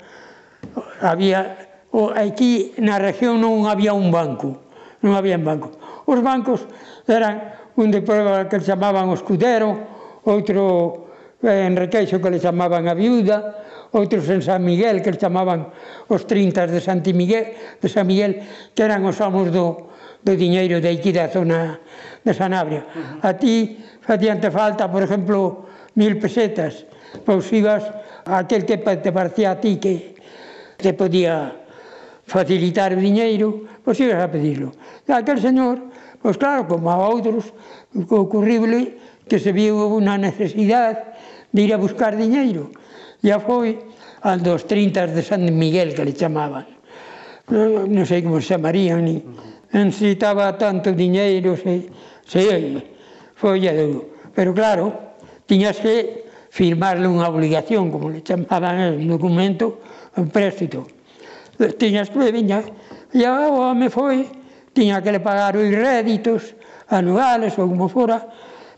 había o, aquí na región non había un banco, non había un banco. Os bancos eran un deporte que chamaban o escudero, outro eh, en Requeixo que le chamaban a viuda, outros en San Miguel que le chamaban os trintas de Santi Miguel, de San Miguel, que eran os amos do, do diñeiro de aquí da zona de Sanabria. Uh -huh. A ti facíante falta, por exemplo, mil pesetas, pois ibas aquel que te parecía a ti que te podía facilitar o diñeiro, pois ibas a pedirlo. E aquel señor Pois claro, como a outros, ocurrible que se viu unha necesidade de ir a buscar diñeiro. Ya foi al dos 30 de San Miguel, que le chamaban. Non no sei como se chamarían, ni necesitaba tanto diñeiro, se, se foi a duro. Pero claro, tiñas que firmarle unha obligación, como le chamaban el documento, un préstito. Tiñas que viña, e o home foi, tiña que le pagar os réditos anuales ou como fora,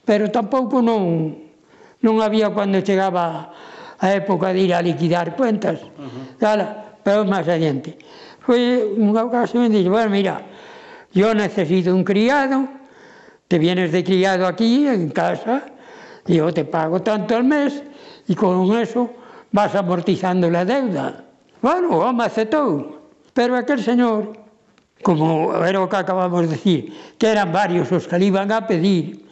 pero tampouco non, non había cando chegaba a época de ir a liquidar cuentas. Uh -huh. Pero máis adiante. Foi unha ocasión e dixo, bueno, mira, yo necesito un criado, te vienes de criado aquí, en casa, e eu te pago tanto al mes, e con eso vas amortizando la deuda. Bueno, o home aceptou, pero aquel señor como era o que acabamos de dicir, que eran varios os que iban a pedir,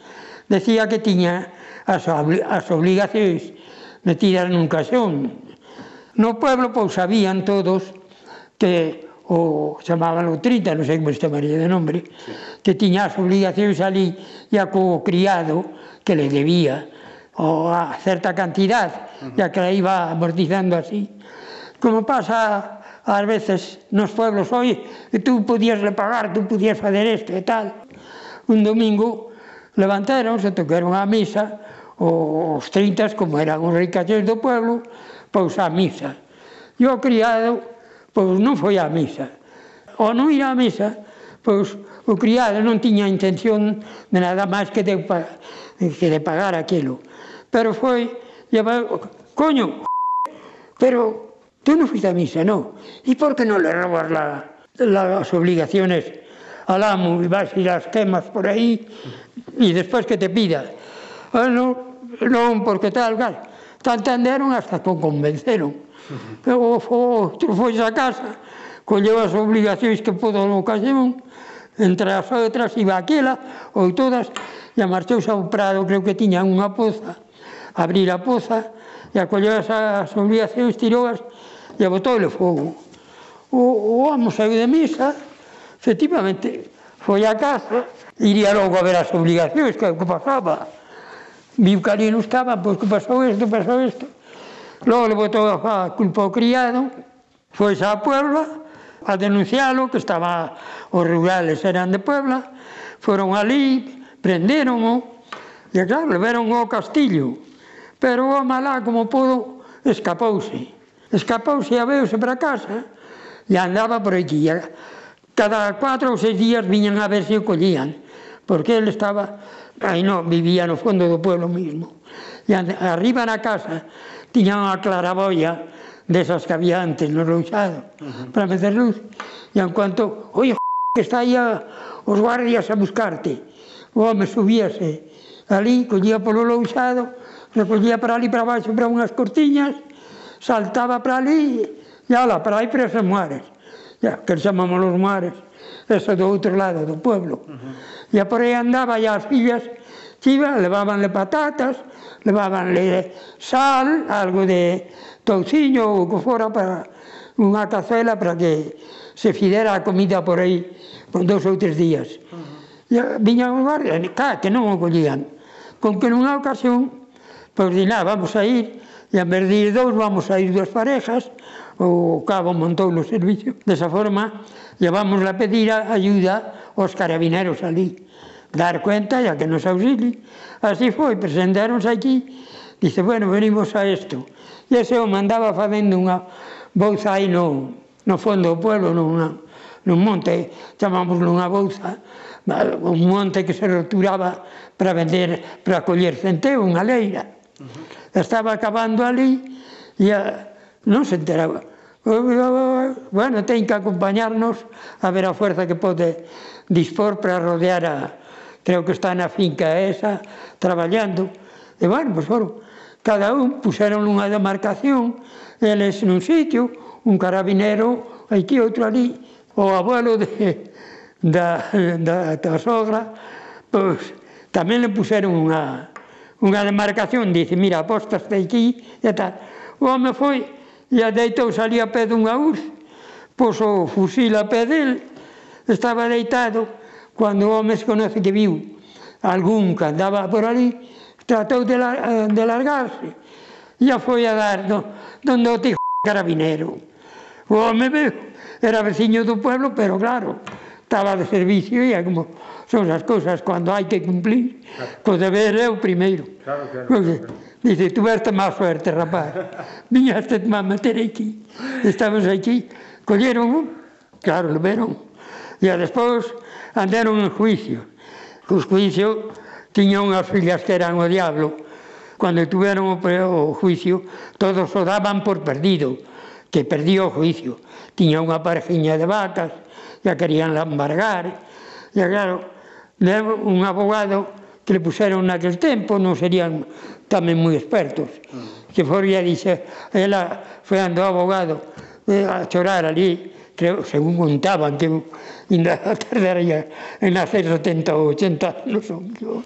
decía que tiña as, as obligacións metidas nun casón. No pueblo, pois, sabían todos que o chamaban o Trita, non sei como se chamaría de nombre, sí. que tiña as obligacións ali e a co criado que le debía o a certa cantidad, uh -huh. ya que la iba amortizando así. Como pasa ás veces nos pueblos, oi, que tú podías le pagar, tú podías fazer isto e tal. Un domingo levantaron, se tocaron a misa, os trintas, como eran os ricachos do pueblo, pois a misa. E o criado, pois non foi a misa. Ao non ir a misa, pois o criado non tiña intención de nada máis que de, que de pagar aquilo. Pero foi, llevar, coño, pero Tú no fui a misa, no. ¿Y por qué no le robas la, las obligaciones al amo y vas y las quemas por ahí y después que te pida? Ah, no, non, porque tal, tal. Tantandearon hasta que convenceron. Uh -huh. Oh, o, oh, o, tú a casa, colleu as obligacións que pudo no ocasión, entre as outras iba aquela ou todas, e marchouse ao prado, creo que tiña unha poza, abrir a poza, e acolleu as, as obligacións, tirouas, e botoulle fogo. O, o amo saiu de misa, efectivamente, foi a casa, iría logo a ver as obligacións que, que pasaba. Viu que ali non estaba, pois que pasou isto, pasou isto. Logo le botou a culpa ao criado, foi xa a Puebla, a denuncialo, que estaba os rurales eran de Puebla, foron ali, prenderon-o, e claro, leveron ao castillo. Pero o malá, como pudo, escapouse. Escapouse e veuse para casa e andaba por aquí. Cada cuatro ou seis días viñan a ver se o collían, porque ele estaba, aí non, vivía no fondo do pueblo mismo. E arriba na casa tiñan a claraboia desas que había antes no louxado, uh -huh. para meter luz. E en cuanto, oi, que está aí a, os guardias a buscarte. O home subíase ali, collía polo lousado, recollía para ali para baixo para unhas cortiñas saltaba para ali e ala, para aí presa Muares, ya, que chamamos os Muares, eso do outro lado do pueblo. Uh -huh. E por aí andaba e as fillas chivas, levabanle patatas, levabanle sal, algo de touciño ou que fora para unha cazuela para que se fidera a comida por aí por dous ou tres días. Uh -huh. E viñan os barrios, cá, que non o collían. Con que nunha ocasión, pois di, vamos a ir, e en vez de ir dous vamos a ir dúas parejas, o cabo montou no servicio. Desa forma, llevamos a pedir a ayuda aos carabineros ali, dar cuenta e a que nos auxili. Así foi, presentáronse aquí, dice, bueno, venimos a isto. E ese o mandaba facendo unha bouza aí no, no fondo do pueblo, nunha, nun monte, chamamos unha bouza, un monte que se roturaba para vender, para coller centeo, unha leira. Uh -huh. Estaba acabando ali e a, non se enteraba. Bueno, ten que acompañarnos a ver a fuerza que pode dispor para rodear a... Creo que está na finca esa, traballando. E bueno, pues foron. Cada un puseron unha demarcación, eles nun sitio, un carabinero, aquí outro ali, o abuelo de, da, da, da sogra, pois tamén le puseron unha, unha demarcación, dice, mira, apostas de aquí e tal. O home foi e deitou ali a pé dunha urs, pois o fusil a pé del, estaba deitado, cando o home se conoce que viu algún que andaba por ali, tratou de, la, eh, de largarse, e foi a dar no, donde o tijo carabinero. O home era veciño do pueblo, pero claro, estaba de servicio e como son as cousas cando hai que cumplir claro. co deber é o primeiro claro, claro, claro, claro. dice, tuverte máis suerte rapaz. Viñaste a meter aquí estamos aquí colleron claro, lo veron e despois andaron en juicio. Os juicio tiña unhas fillas que eran o diablo. Cando tuveron o, o juicio todos o daban por perdido que perdía o juicio. Tiña unha parejiña de vacas que a querían embargar. E claro, levo un abogado que le puseron naquel tempo, non serían tamén moi expertos, mm. que foría, dixe, ela foi ando abogado eh, a chorar ali, creo, según contaban, que ainda tardaría en nacer 70 ou 80 anos.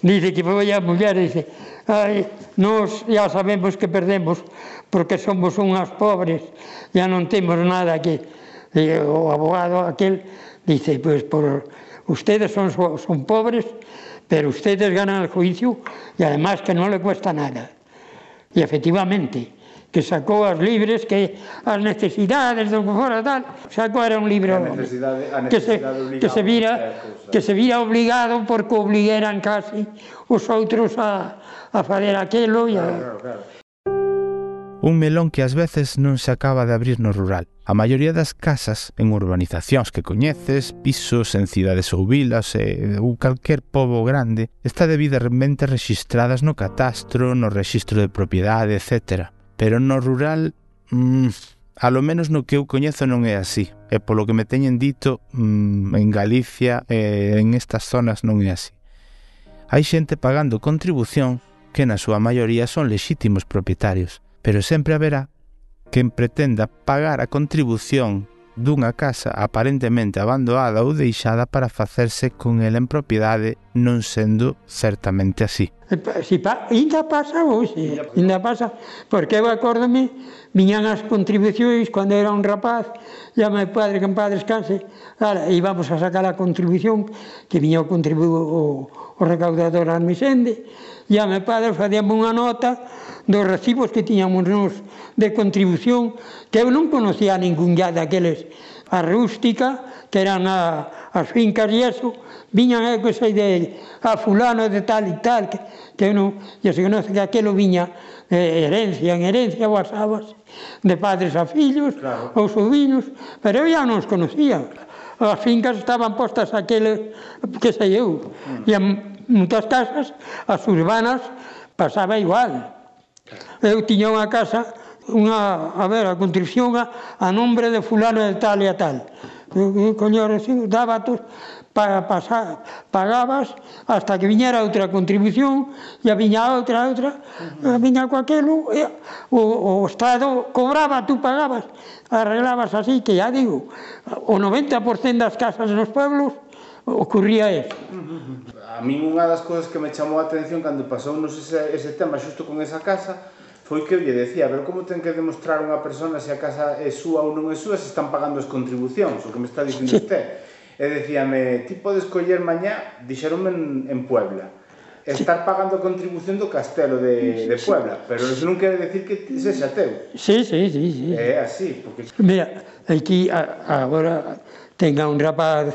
Dice que foi a muller, dice, ai, nos ya sabemos que perdemos porque somos unhas pobres, ya non temos nada que... E o abogado aquel Dice, pues por ustedes son, son pobres, pero ustedes ganan el juicio y además que no le cuesta nada. Y efectivamente, que sacó as libres que as necesidades do que fora tal, sacó era un libro que se, que se vira que se vira obligado porque obligueran casi os outros a, a fazer aquelo e a... Claro, claro. Un melón que ás veces non se acaba de abrir no rural. A maioría das casas en urbanizacións que coñeces, pisos en cidades ou vilas e, ou calquer pobo grande, está debidamente registradas no catastro, no registro de propiedade, etc. Pero no rural, mmm, a lo menos no que eu coñezo non é así. E polo que me teñen dito, mmm, en Galicia e en estas zonas non é así. Hai xente pagando contribución que na súa maioría son lexítimos propietarios, pero sempre haberá quen pretenda pagar a contribución dunha casa aparentemente abandoada ou deixada para facerse con ela en propiedade, non sendo certamente así. Eh, si pa, ainda pasa hoxe, ainda pasa, porque eu acórdome, viñan as contribucións cando era un rapaz, e a meu padre que en paz descanse, ala, íbamos a sacar a contribución, que viña o contribuo o, o recaudador Armisende, e a meu padre facíamos unha nota dos recibos que tiñamos nos de contribución que eu non conocía ningún ya daqueles a rústica que eran a, as fincas e eso viñan aí que sei de a fulano de tal e tal que, que eu non, e se conoce que aquelo viña eh, herencia en herencia ou asabas, de padres a fillos claro. ou sobrinos, pero eu ya non os conocía as fincas estaban postas aquele que sei eu mm. e muitas casas, as urbanas, pasaba igual. Eu tiña unha casa, unha, a ver, a contribución a, a nombre de fulano de tal e a tal. E, coño, daba tú, para pasar, pagabas hasta que viñera outra contribución e a viña outra, outra, a viña co aquelo, e, o, o Estado cobraba, tú pagabas, arreglabas así, que ya digo, o 90% das casas nos pueblos ocurría eso. A min unha das cousas que me chamou a atención cando pasou nos ese, ese tema xusto con esa casa foi que lle decía, pero como ten que demostrar unha persona se a casa é súa ou non é súa se están pagando as contribucións, o que me está dicindo sí. usted. E decíame, ti podes coller mañá, dixeronme en, en Puebla, estar pagando contribución do castelo de, de Puebla, pero eso non quere decir que ti sexa teu. Sí, sí, sí, sí. É así, porque... Mira, aquí agora tenga un rapaz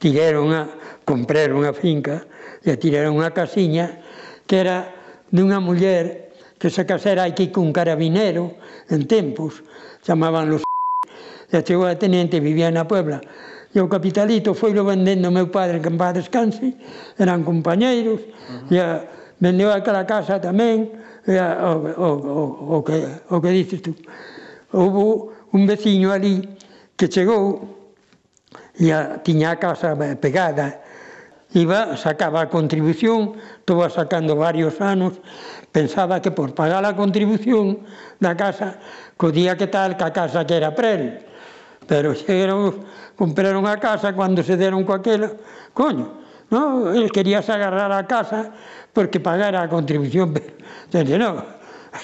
tiraron a comprar unha finca e tiraron unha casiña que era dunha muller que se casera aquí cun carabinero en tempos, chamaban los e chegou a tenente, vivía na Puebla, e o capitalito foi lo vendendo meu padre, que en paz descanse, eran compañeiros, uh -huh. e a, vendeu aquela casa tamén, e a, o, o, o, o, que, o que dices tú. Houve un veciño ali que chegou e a, tiña a casa pegada. Iba, sacaba a contribución, estaba sacando varios anos, pensaba que por pagar a contribución da casa, co día que tal, que a casa que era prel. él. Pero xeron, compraron a casa cando se deron co aquela, coño, no, él quería agarrar a casa porque pagara a contribución, pero, dice, no,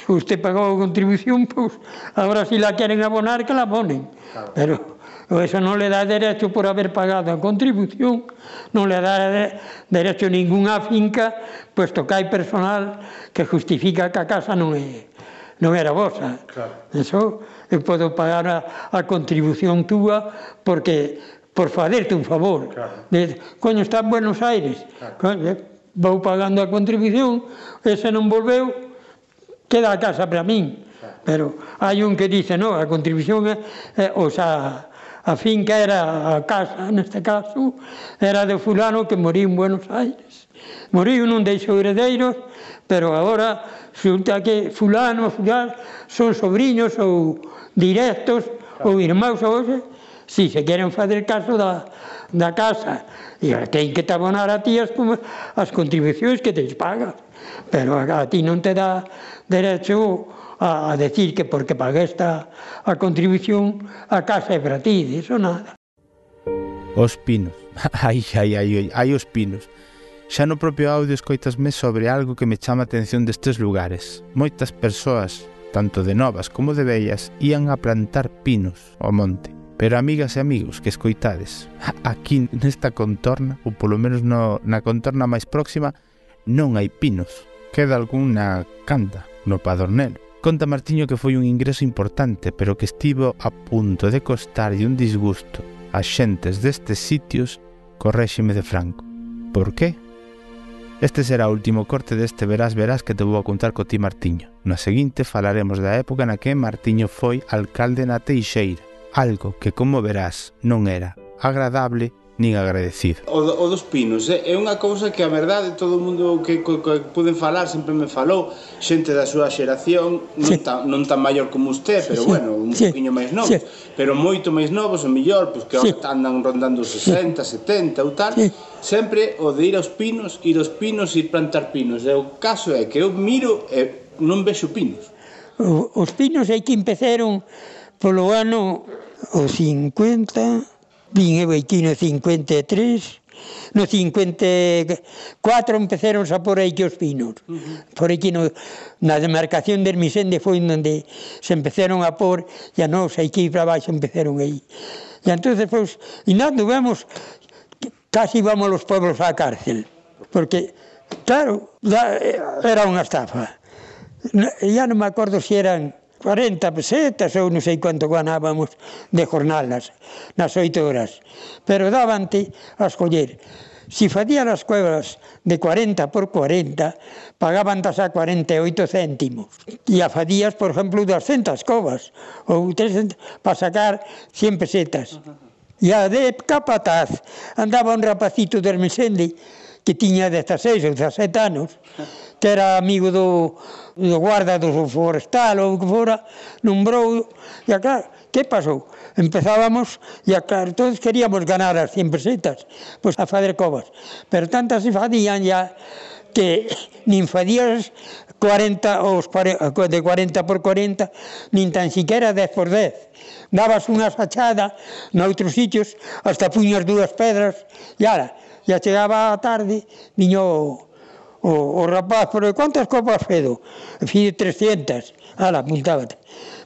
usted pagou a contribución, pois, pues, agora si la queren abonar, que la abonen. Claro. Pero Eso non le dá derecho por haber pagado a contribución, non le dá derecho ninguna finca, puesto que hai personal que justifica que a casa non é non era vosa. Claro. Eso eu podo pagar a, a contribución túa porque por faderte un favor. Claro. De, coño, está en Buenos Aires. Claro. Coño, vou pagando a contribución, ese non volveu, queda a casa para min. Claro. Pero hai un que dice, no, a contribución é, é o xa, A finca era a casa, neste caso, era de fulano que moriu en Buenos Aires. Moriu, non deixou heredeiros, pero agora xunta que fulano, fulano, son sobrinhos ou directos ou irmãos se si se queren fazer caso da, da casa. E ten que tabonar a ti as, as contribucións que te pagas. Pero a, a ti non te dá derecho a, a decir que porque pagué esta a contribución a casa é para ti, iso nada. Os pinos. Ai, ai, ai, ai, ai os pinos. Xa no propio audio escoitasme sobre algo que me chama a atención destes lugares. Moitas persoas, tanto de novas como de vellas, ían a plantar pinos ao monte. Pero amigas e amigos que escoitades, aquí nesta contorna, ou polo menos no, na contorna máis próxima, non hai pinos. Queda algún na canta, no padornelo. Conta Martiño que foi un ingreso importante, pero que estivo a punto de costarlle un disgusto ás xentes destes sitios co réxime de Franco. Por qué? Este será o último corte deste Verás Verás que te vou a contar co ti Martiño. Na seguinte falaremos da época na que Martiño foi alcalde na Teixeira, algo que, como verás, non era agradable nin agradecido. O, o dos pinos é, é unha cousa que a verdade todo o mundo que, que, que poden falar sempre me falou, xente da súa xeración non, sí. tan, non tan maior como usted, pero sí. bueno, un sí. poquinho máis novo sí. pero moito máis novos o mellor, pois que sí. andan rondando 60, sí. 70 ou tal, sí. sempre o de ir aos pinos, ir aos pinos, ir plantar pinos. E o caso é que eu miro e non vexo pinos. O, os pinos hai que empeceron polo ano o 50 Vin eu aquí no 53, no 54 empezaron a por aí que os pinos. Uh -huh. Por aquí no, na demarcación de Hermisende foi onde se empezaron a por, e a nos aquí para baixo empezaron aí. E entonces, pois, pues, e nós vemos casi vamos os pueblos á cárcel, porque, claro, era unha estafa. Ya non me acordo se si eran 40 pesetas ou non sei quanto ganábamos de jornal nas, nas 8 horas. Pero davante a escoller. Si facía as cuevas de 40 por 40, pagaban tas a 48 céntimos. E a facías, por exemplo, 200 covas ou 300 para sacar 100 pesetas. E a de capataz andaba un rapacito de Hermesende que tiña 16 ou 17 anos, que era amigo do, do guarda do forestal ou que fora, nombrou, e acá, que pasou? Empezábamos, e acá, todos queríamos ganar as 100 pesetas, pois a fader covas, pero tantas se fadían ya que nin fadías 40 os de 40 por 40, nin tan siquiera 10 por 10. Dabas unha fachada noutros sitios, hasta puñas dúas pedras, e ara, e chegaba a tarde, viño o, o, o rapaz, pero quantas copas fedo? Fiz 300, ala, apuntábate.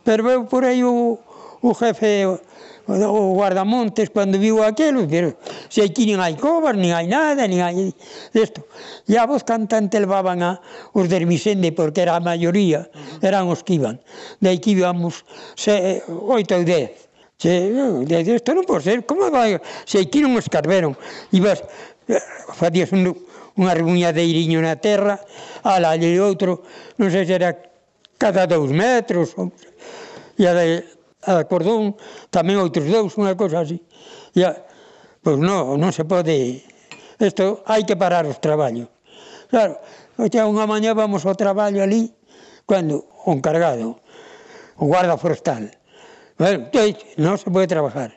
Pero veu por aí o, o jefe, o, o guardamontes, cando viu aquilo, pero se aquí nin hai cobas, nin hai nada, nin hai desto. E a voz cantante levaban a os de Hermisende, porque era a maioría, eran os que iban. De aquí íbamos se, oito ou dez. Se, isto non pode ser, como vai? Se aquí non escarveron, ibas facías un, unha rebuñadeiriño na terra, ala, e outro, non sei se era cada dous metros, ou, e a, de, a cordón tamén outros dous, unha cosa así. E a, pois non, non se pode... Isto hai que parar os traballos. Claro, xa unha mañá vamos ao traballo ali, cando o encargado, o guarda forestal, bueno, non se pode trabajar.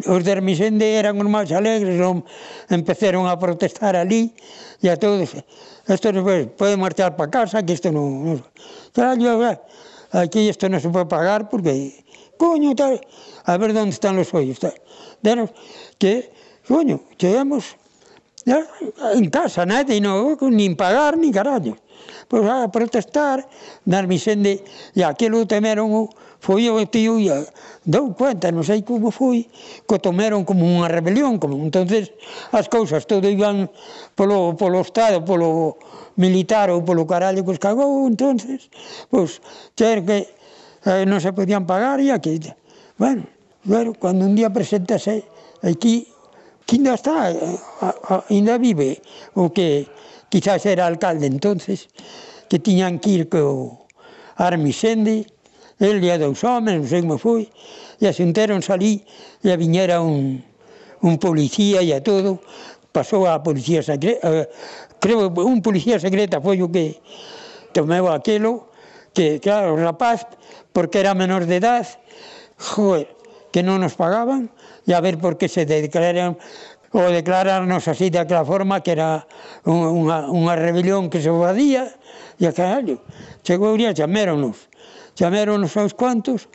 Os de Hermisende eran os máis alegres, non empezaron a protestar ali e a todos, isto non pues, pode marchar para casa, que isto non... non yo, ah, aquí isto non se pode pagar porque, coño, tal, a ver onde están os ollos, tal. Denos que, coño, chegamos en casa, nada, e non, nin pagar, nin carallo. Pois pues, a protestar, na Hermisende, e aquilo temeron o, foi o tío e dou cuenta, non sei como foi, que tomaron como unha rebelión, como entonces as cousas todo iban polo, polo Estado, polo militar ou polo carallo que os cagou, entonces, pois, ter que eh, non se podían pagar e aquí, bueno, bueno, cando un día presentase aquí, que ainda está, eh, ainda vive, o que quizás era alcalde entonces, que tiñan que ir co Armisende, el e dous homens, non sei como foi, e asunteron salí e a viñera un, un policía e a todo, pasou a policía secreta, eh, creo un policía secreta foi o que tomeu aquilo, que claro, o rapaz, porque era menor de edad, joder, que non nos pagaban, e a ver por que se declararon ou declararnos así daquela forma que era unha, unha rebelión que se vadía, e a caralho, chegou e chaméronos chamaron os seus contos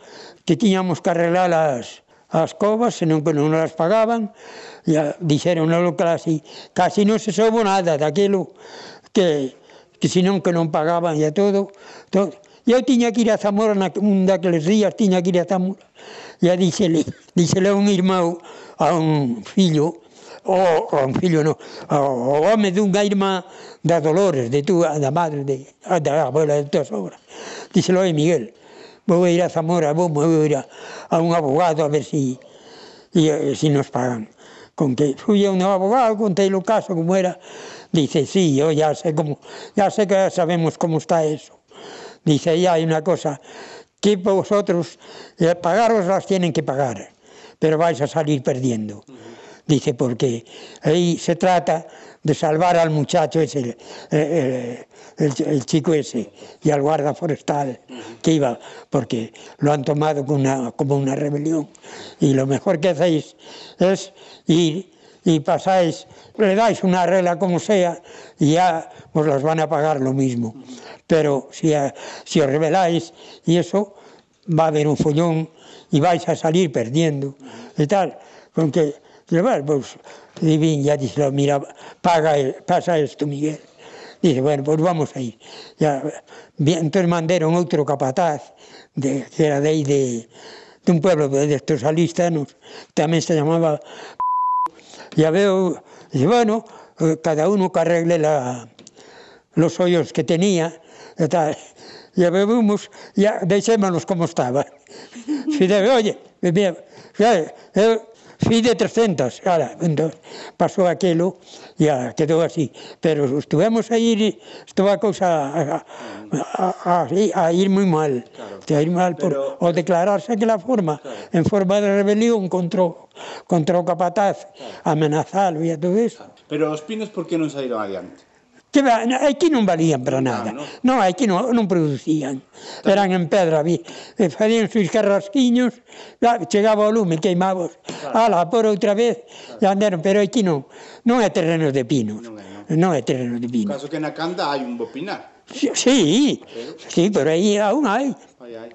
que tiñamos que arreglar as, as covas, senón que non as pagaban, e dixeron nolo casi, casi non se soubo nada daquilo que, que senón que non pagaban e todo. Entón, todo. Eu tiña que ir a Zamora na, un daqueles días, tiña que ir a Zamora. E dixele, dixele a un irmão, a un fillo, o, o un fillo no, o, o home dunha irmá da Dolores, de túa, da madre, de, da abuela de tua sobra díselo a Miguel, vou ir a Zamora, vou, vou ir a, a un abogado a ver si, y, eh, si nos pagan. Con que fui a un abogado, contei o caso como era, dice, sí, yo ya sé como, ya sé que sabemos como está eso. Dice, ya hay una cosa, que vosotros eh, pagaros las tienen que pagar, pero vais a salir perdiendo. Dice, porque ahí se trata de salvar al muchacho ese, eh, el, el, chico ese, y al guarda forestal que iba, porque lo han tomado como una, como una rebelión. Y lo mejor que hacéis es ir y pasáis, le dais una regla como sea y ya os las van a pagar lo mismo. Pero si, eh, si os rebeláis y eso, va a haber un follón y vais a salir perdiendo y tal. Porque, pues, Entonces, bien, ya dice, mira, paga pasa esto, Miguel. Dice, bueno, pues vamos a ir. Ya, bien, entonces mandaron outro capataz, de, que era de aí de, de un pueblo de estos alistanos, tamén se llamaba Ya veo, dice, bueno, eh, cada uno que arregle la, los hoyos que tenía, e tal. Ya bebemos, ya deixémonos como estaba. Fide, oye, mira, eu, eh, fui de 300, cara, entón, pasou aquilo e a, quedou así. Pero estuvemos a ir, estuvo a cousa a, a, a, a ir moi mal. Claro. A ir mal por, Pero... o declararse aquela forma, claro. en forma de rebelión contra, contra o capataz, claro. amenazalo e todo eso. Pero os pinos por que non saíron adiante? Que ben, aquí non valían para ah, nada. Ah, non, no, aquí non, non producían. Eran en pedra, vi. E facían os carrasquiños, chegaba o lume, queimabos. Claro. Ala, por outra vez, claro. e andaron. Pero aquí non, non é terreno de pinos. Non é, non. non é terreno de pinos. Caso que na canda hai un bo pinar. Sí, sí, sí pero aí aún hai. Ai, ai.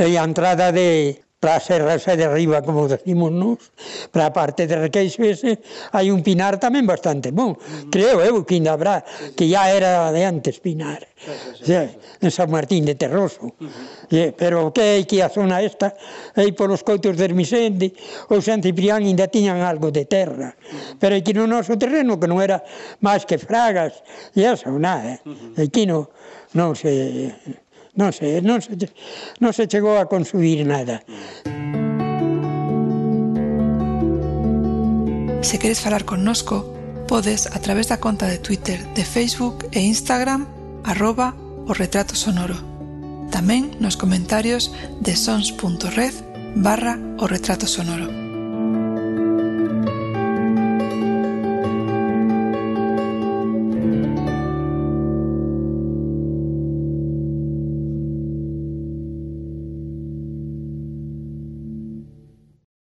E a entrada de, para a Serrasa de Riba, como decimos nos, para a parte de Requeixo ese, hai un pinar tamén bastante bon. Mm. Creo eu que ainda habrá, que ya era de antes pinar, sí, sí, sí, sí. en San Martín de Terroso. Uh -huh. sí, pero que hai que a zona esta, aí polos coitos de Hermisende, ou San Ciprián ainda tiñan algo de terra. Uh -huh. Pero aquí no noso terreno, que non era máis que fragas, e eso, nada. Eh? Uh -huh. Aquí no, non se non se, non se, non se chegou a consumir nada. Se queres falar connosco, podes a través da conta de Twitter, de Facebook e Instagram arroba o retrato sonoro. Tamén nos comentarios de sons.red barra o retrato sonoro.